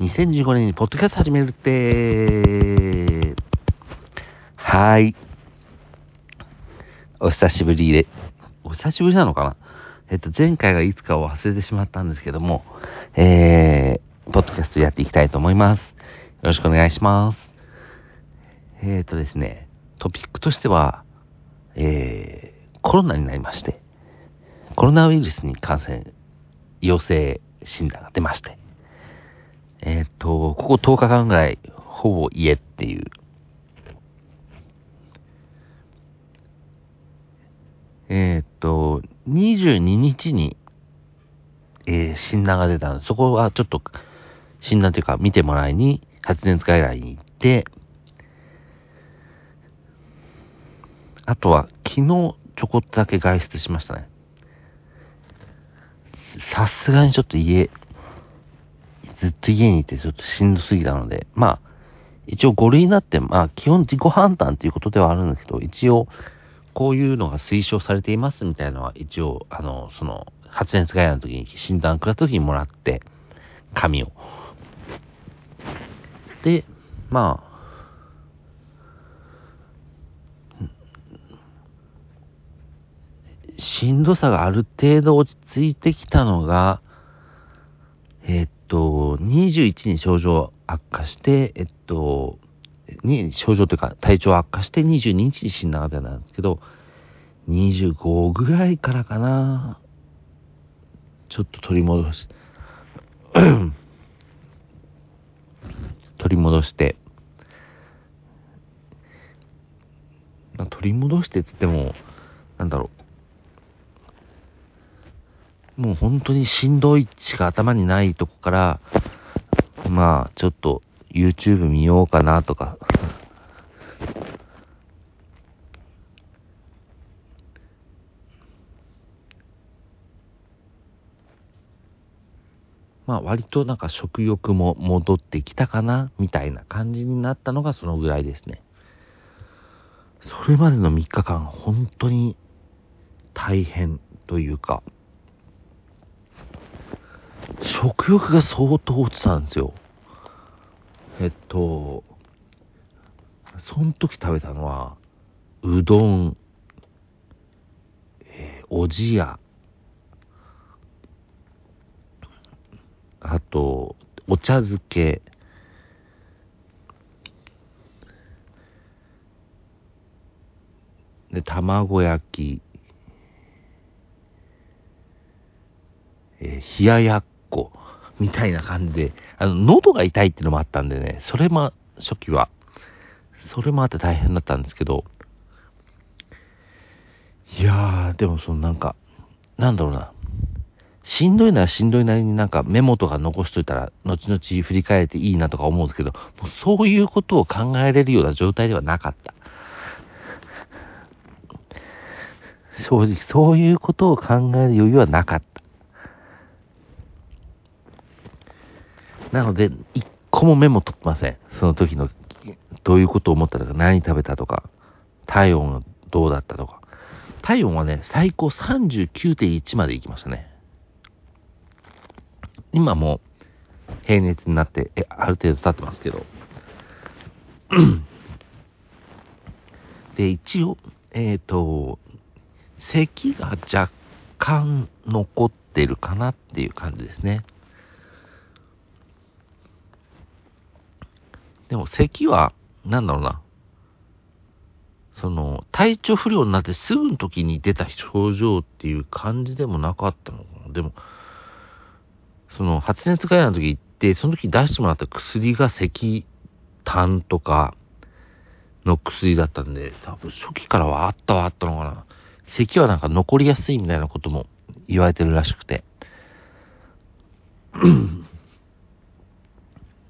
2015年にポッドキャスト始めるって、はーい。お久しぶりで、お久しぶりなのかな？えっと、前回がいつかを忘れてしまったんですけども、えー、ポッドキャストやっていきたいと思います。よろしくお願いします。えーとですね、トピックとしては、えー、コロナになりまして、コロナウイルスに感染、陽性診断が出まして、えっ、と、ここ10日間ぐらい、ほぼ家っていう。えっ、と、22日に、えー診断が出たので、そこはちょっと、診断というか見てもらいに、発熱外来に行って、あとは昨日ちょこっとだけ外出しましたね。さすがにちょっと家、ずっと家にいてちょっとしんどすぎたので、まあ、一応5類になって、まあ基本自己判断ということではあるんですけど、一応こういうのが推奨されていますみたいなのは一応、あの、その、発熱外来の時に診断くらった時にもらって、紙を。で、まあ、しんどさがある程度落ち着いてきたのが、えっと、21に症状悪化して、えっと、に症状というか体調悪化して22日に診断が出たんですけど、25ぐらいからかな、ちょっと取り戻し、取り戻して、まあ取り戻してっつっても、なんだろう、もう本当にしんどいしか頭にないとこから、まあちょっと YouTube 見ようかなとか、まあ割となんか食欲も戻ってきたかなみたいな感じになったのがそのぐらいですね。それまでの3日間本当に大変というか、食欲が相当落ちたんですよ。えっと、その時食べたのは、うどん、えーおじや、あと、お茶漬け、で、卵焼き、えー冷ややっこ、みたいな感じで、あの、喉が痛いっていうのもあったんでね、それも、初期は、それもあって大変だったんですけど、いやー、でもそのなんか、なんだろうな、しんどいならしんどいなりになんかメモとか残しといたら、後々振り返っていいなとか思うんですけど、もうそういうことを考えれるような状態ではなかった。正直、そういうことを考える余裕はなかった。なので、一個もメモ取ってません。その時の、どういうことを思ったとか、何食べたとか、体温がどうだったとか。体温はね、最高39.1まで行きましたね。今も平熱になって、え、ある程度経ってますけど。で、一応、えっ、と、咳が若干残ってるかなっていう感じですね。でも咳は、なんだろうな。その、体調不良になってすぐの時に出た症状っていう感じでもなかったのかな。でも、その、発熱外来の時行って、その時出してもらった薬が咳痰とかの薬だったんで、多分初期からはあったはあったのかな。咳はなんか残りやすいみたいなことも言われてるらしくて。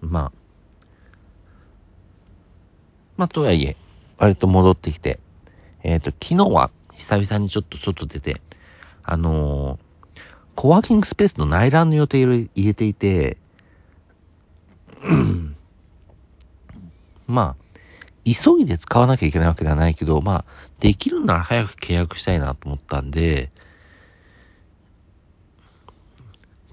まあ。まあ、とはいえ、割と戻ってきて、えっ、と、昨日は久々にちょっと外出て、あのーコワーキングスペースの内覧の予定を入れていて、まあ、急いで使わなきゃいけないわけではないけど、まあ、できるなら早く契約したいなと思ったんで、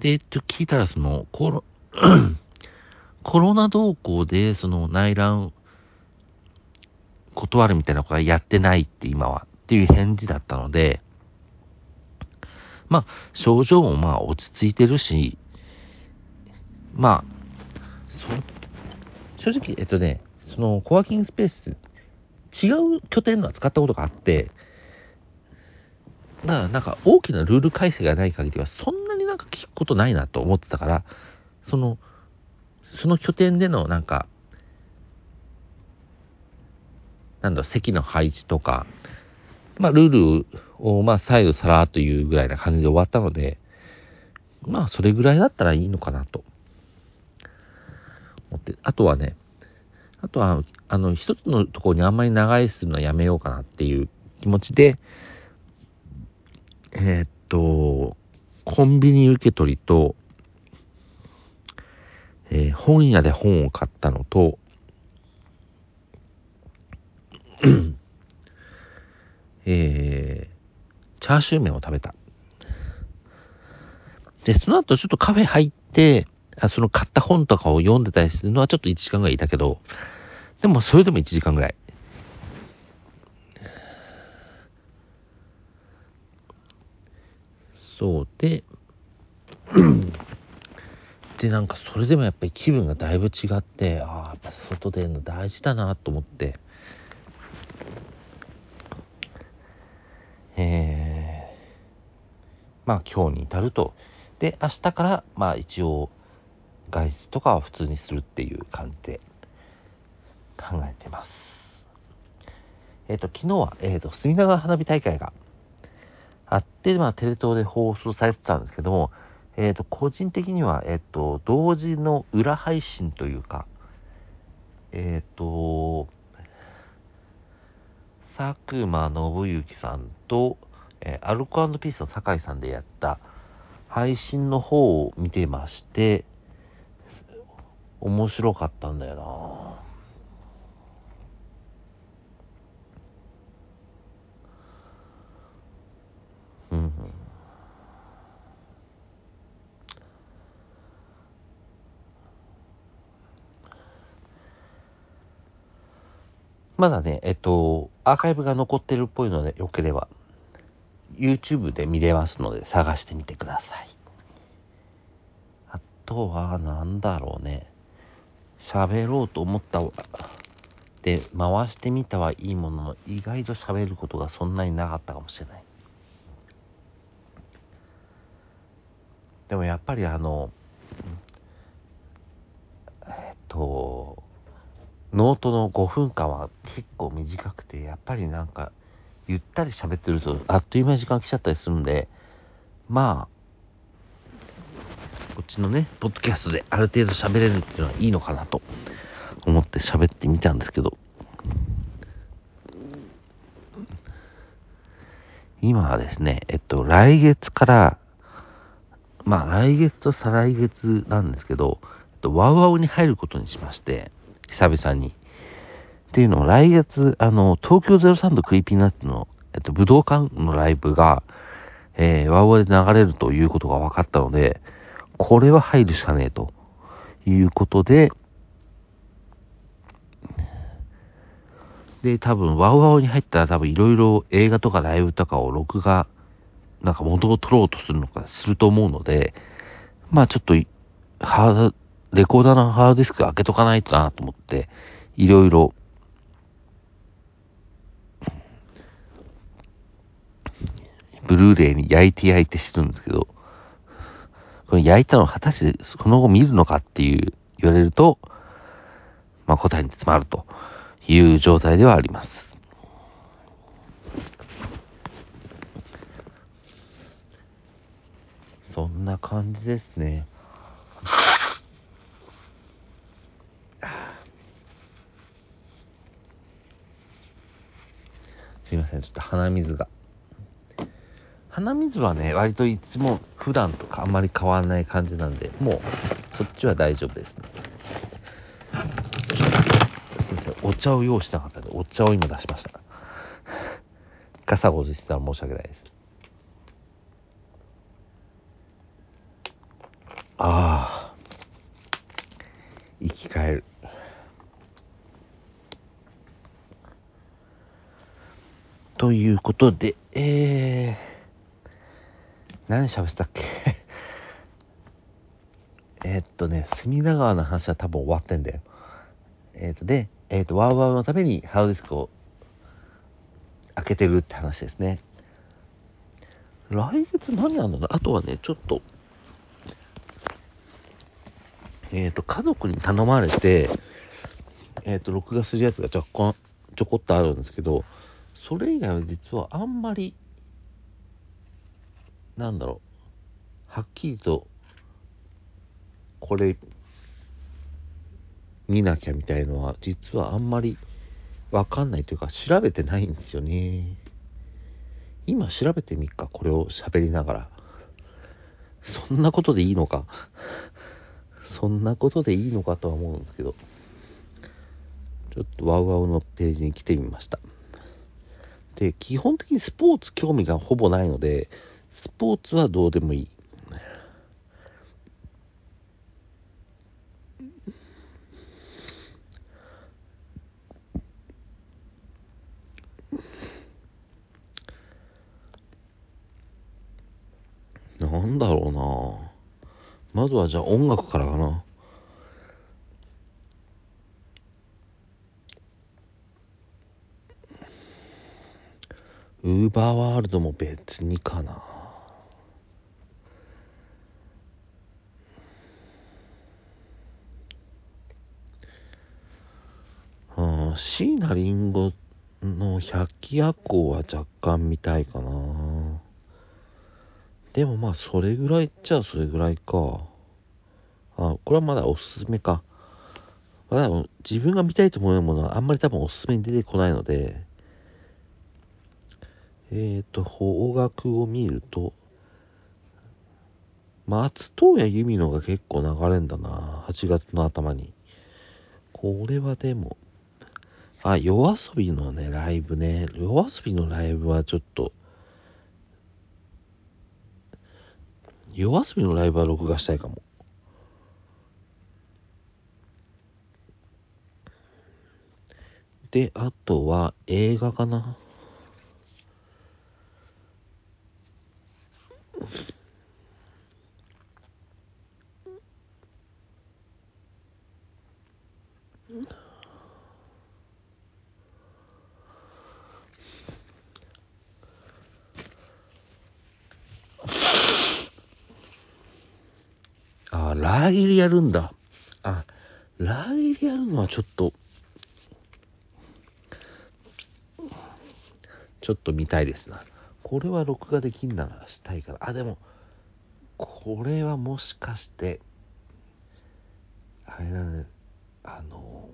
で、えっと、聞いたらその、コロ、コロナ動向で、その内覧、断るみたいなことはやってないって今は、っていう返事だったので、まあ、症状もまあ落ち着いてるし、まあ、そ、正直、えっとね、そのコワーキングスペース、違う拠点のは使ったことがあって、だからなんか大きなルール改正がない限りはそんなになんか聞くことないなと思ってたから、その、その拠点でのなんか、なんだ、席の配置とか、まあ、ルールを、まあ、再度さらというぐらいな感じで終わったので、まあ、それぐらいだったらいいのかなと。思って、あとはね、あとは、あの、一つのところにあんまり長居するのはやめようかなっていう気持ちで、えー、っと、コンビニ受け取りと、えー、本屋で本を買ったのと、えー、チャーシュー麺を食べた。で、その後ちょっとカフェ入って、あその買った本とかを読んでたりするのはちょっと1時間ぐらいいたけど、でもそれでも1時間ぐらい。そうで、で、なんかそれでもやっぱり気分がだいぶ違って、ああ、やっぱ外出るの大事だなと思って、えー、まあ今日に至ると。で、明日から、まあ一応、外出とかは普通にするっていう感じで考えてます。えっ、ー、と、昨日は、えっ、ー、と、隅田川花火大会があって、まあ、テレ東で放送されてたんですけども、えっ、ー、と、個人的には、えっ、と、同時の裏配信というか、えっ、と、佐久間信之さんと、えアルコピースの酒井さんでやった配信の方を見てまして、面白かったんだよなうん。まだね、えっと、アーカイブが残ってるっぽいので、よければ、YouTube で見れますので、探してみてください。あとは、なんだろうね。喋ろうと思ったで、回してみたはいいものの、意外と喋ることがそんなになかったかもしれない。でもやっぱりあの、えっと、ノートの5分間は結構短くて、やっぱりなんか、ゆったり喋ってると、あっという間に時間来ちゃったりするんで、まあ、こっちのね、ポッドキャストである程度喋れるっていうのはいいのかなと思って喋ってみたんですけど、今はですね、えっと、来月から、まあ、来月と再来月なんですけど、えっと、 WOWOWに入ることにしまして、久々に。っていうのを来月、あの、東京03と Creepy Nuts の、えっと、武道館のライブが、えー、 WOWOWで流れるということが分かったので、これは入るしかねえということで、で、多分、 WOWOWに入ったら多分いろいろ映画とかライブとかを録画、なんか元を取ろうとするのか、すると思うので、まあちょっと、ハード、レコーダーのハードディスク開けとかないとなと思って、いろいろ、ブルーレイに焼いて焼いてしてるんですけど、この焼いたのを果たしてその後見るのかっていう言われると、まあ答えに詰まるという状態ではあります。そんな感じですね。すいません、ちょっと鼻水が。鼻水はね、割といつも普段とかあんまり変わらない感じなんで、もうそっちは大丈夫ですね。すいません、お茶を用意したかったので、お茶を今出しました。ガサゴジしてたら申し訳ないです。ああ。生き返るということでえー、何喋ったっけ？えっとね、隅田川の話は多分終わってんだよ。えっと、で、えっと、ワウワウのためにハードディスクを開けてるって話ですね。来月何あんだろうあとはね、ちょっと、えっ、と、家族に頼まれて、えっ、と、録画するやつが若干、ちょこっとあるんですけど、それ以外は実はあんまり、なんだろう、はっきりと、これ、見なきゃみたいのは、実はあんまりわかんないというか、調べてないんですよね。今調べてみっか、これを喋りながら。そんなことでいいのか。そんなことでいいのかとは思うんですけど。ちょっとワウワウのページに来てみました。で、基本的にスポーツ興味がほぼないので、スポーツはどうでもいい。なんだろうなまずはじゃあ音楽からかな。ウーバーワールドも別にかな。あ椎名林檎の百鬼夜行は若干見たいかな。でもまあ、それぐらいっちゃそれぐらいか。あ、これはまだおすすめか。まだ自分が見たいと思うものはあんまり多分おすすめに出てこないので、えっ、ー、と、方角を見ると、松任谷由実のが結構流れんだな。8月の頭に。これはでも、あ、夜遊びのね、ライブね。夜遊びのライブはちょっと、夜遊びのライブは録画したいかも。で、あとは映画かな。ラーギリやるんだ。あ、ラーギリやるのはちょっと、ちょっと見たいですな。これは録画できんならしたいから。あ、でも、これはもしかして、あれだね、あの、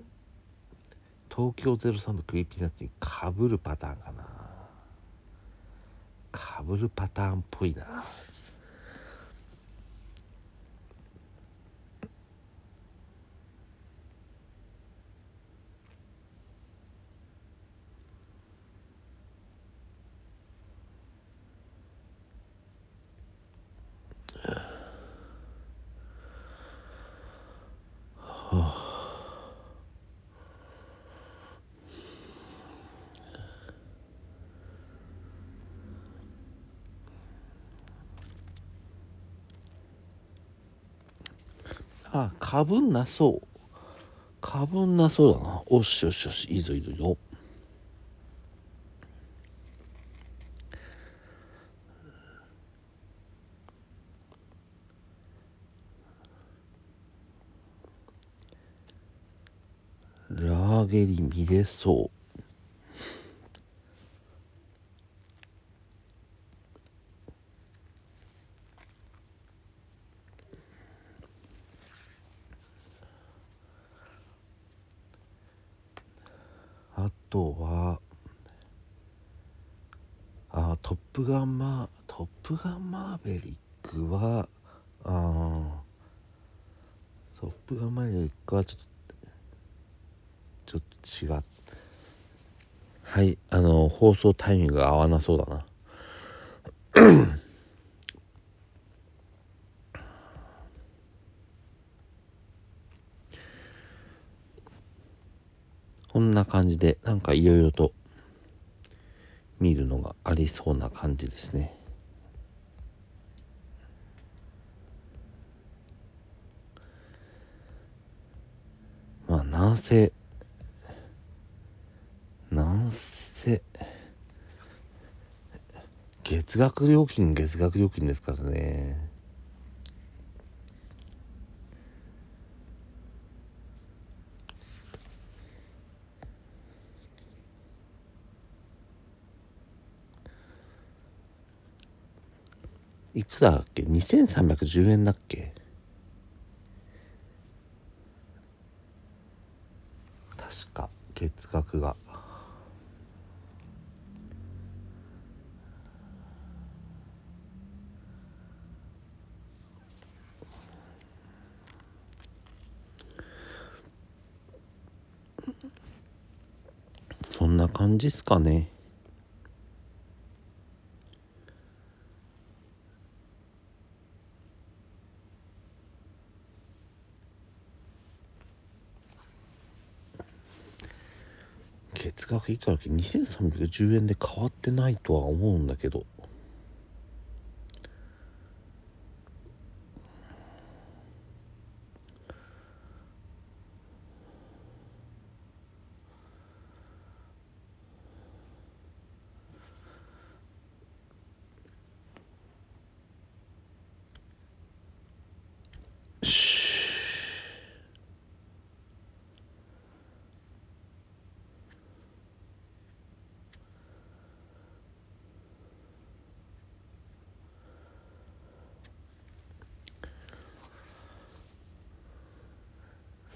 東京03の Creepy Nuts にかぶるパターンかな。かぶるパターンっぽいな。あ、かぶんなそう。かぶんなそうだな。おしよしよし、いいぞいいぞいいぞ。ラーゲリ見れそう。あとは、あ、トップガンマー、トップガンマーベリックは、あトップガンマーベリックはちょっと、ちょっと違う。はい、あの、放送タイミングが合わなそうだな。んな感じで、なんかいろいろと見るのがありそうな感じですね。まあ、なんせ、なんせ、月額料金、月額料金ですからね。いくらだっけ ?2310 円だっけ？確か、月額が。そんな感じっすかね。月額いくらだっけ。2310円で変わってないとは思うんだけど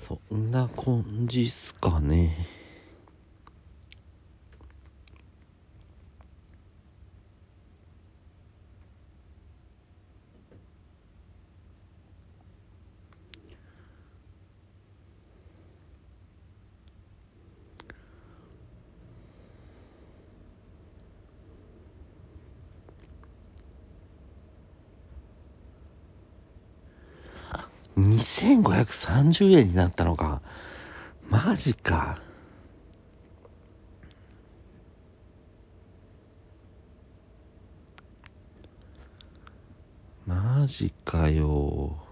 そんな感じっすかね。2530円になったのか。マジか。マジかよ。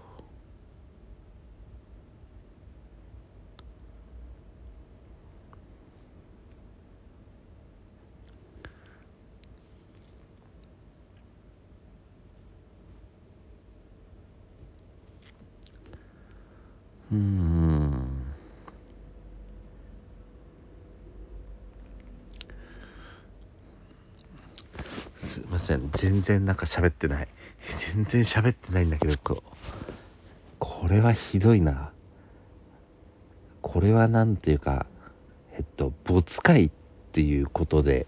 うん。すいません。全然なんか喋ってない。全然喋ってないんだけど、ここれはひどいな。これはなんていうか、えっと、没回っていうことで、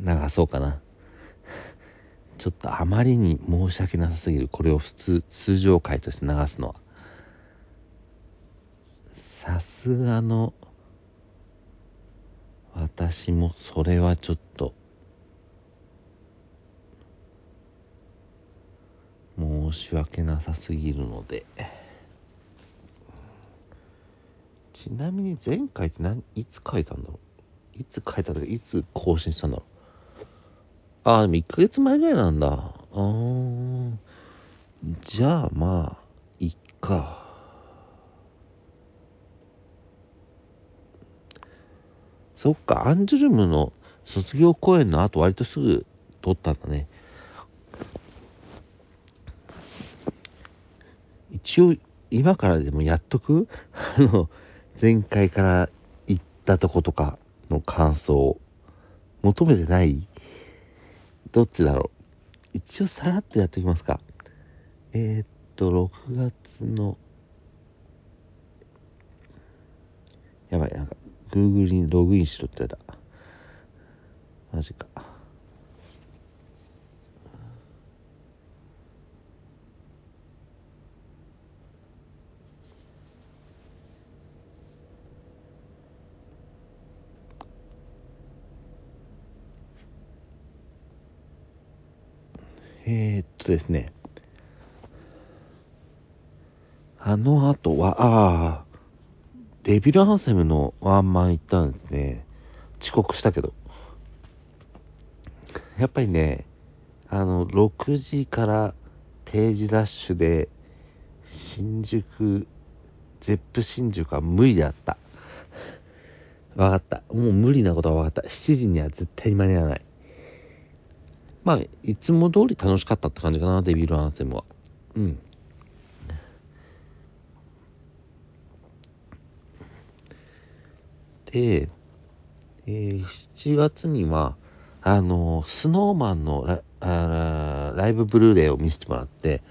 流そうかな。ちょっとあまりに申し訳なさすぎる。これを普通、通常回として流すのは。さすがの、私もそれはちょっと、申し訳なさすぎるので。ちなみに前回って何、いつ書いたんだろう？いつ書いたとか、いつ更新したんだろう？ああ、でも1ヶ月前ぐらいなんだ。あー。じゃあまあ、いっか。そっか、アンジュルムの卒業公演の後割とすぐ撮ったんだね。一応、今からでもやっとく？あの、前回から言ったとことかの感想求めてない？どっちだろう？一応さらっとやっておきますか。えー、っと、6月の、やばい、なんか、Google にログインしろって言われた。マジか。えー、っとですね。あの後は、ああ、デビル・ハンセムのワンマン行ったんですね。遅刻したけど。やっぱりね、あの、6時から定時ダッシュで、新宿、ゼップ新宿は無理だった。わかった。もう無理なことはわかった。7時には絶対に間に合わない。まあ、いつも通り楽しかったって感じかな、デビル・アンセムは。うん。で、えー、7月には、あの、スノーマンのラあライブブルーレイを見せてもらって、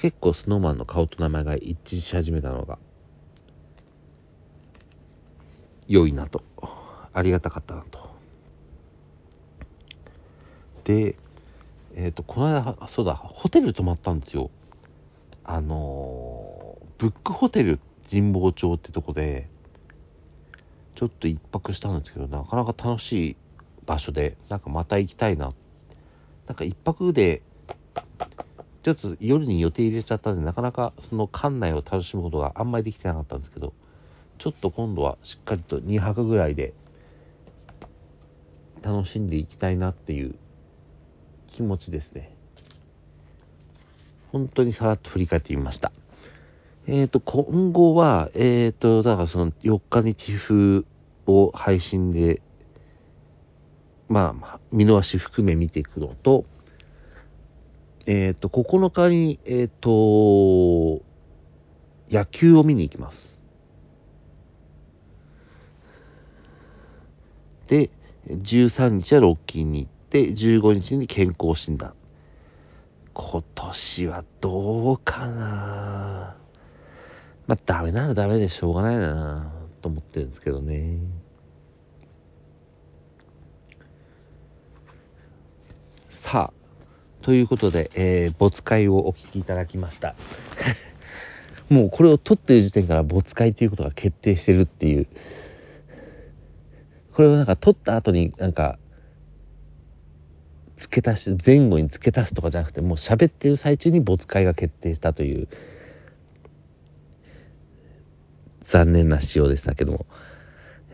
結構スノーマンの顔と名前が一致し始めたのが、良いなと。ありがたかったなと。で、えっ、ー、と、この間、そうだ、ホテル泊まったんですよ。あのー、ブックホテル神保町ってとこで、ちょっと一泊したんですけど、なかなか楽しい場所で、なんかまた行きたいな。なんか一泊で、ちょっと夜に予定入れちゃったんで、なかなかその館内を楽しむことがあんまりできてなかったんですけど、ちょっと今度はしっかりと2泊ぐらいで楽しんでいきたいなっていう気持ちですね。本当にさらっと振り返ってみました。えっ、ー、と、今後は、えっ、ー、と、だからその4日に寄付を配信で、まあ、まあ見逃し含め見ていくのと、えっ、ー、と、9日に、えっ、と、野球を見に行きます。で、13日はロッキーに行って、15日に健康診断。今年はどうかなまあ、ダメならダメでしょうがないなと思ってるんですけどね。さあ、ということで、えー、没会をお聞きいただきました。もうこれを撮ってる時点から没会ということが決定してるっていう。これをなんか撮った後になんか、付け足し、前後に付け足すとかじゃなくて、もう喋ってる最中に没会が決定したという、残念な仕様でしたけども、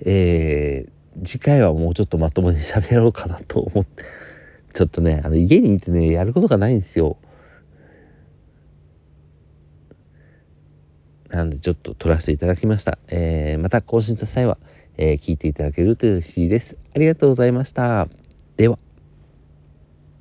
えー、次回はもうちょっとまともに喋ろうかなと思って、ちょっとね、あの、家にいてね、やることがないんですよ。なんで、ちょっと撮らせていただきました。えー、また更新した際は、えー、聞いていただけると嬉しいです。ありがとうございました。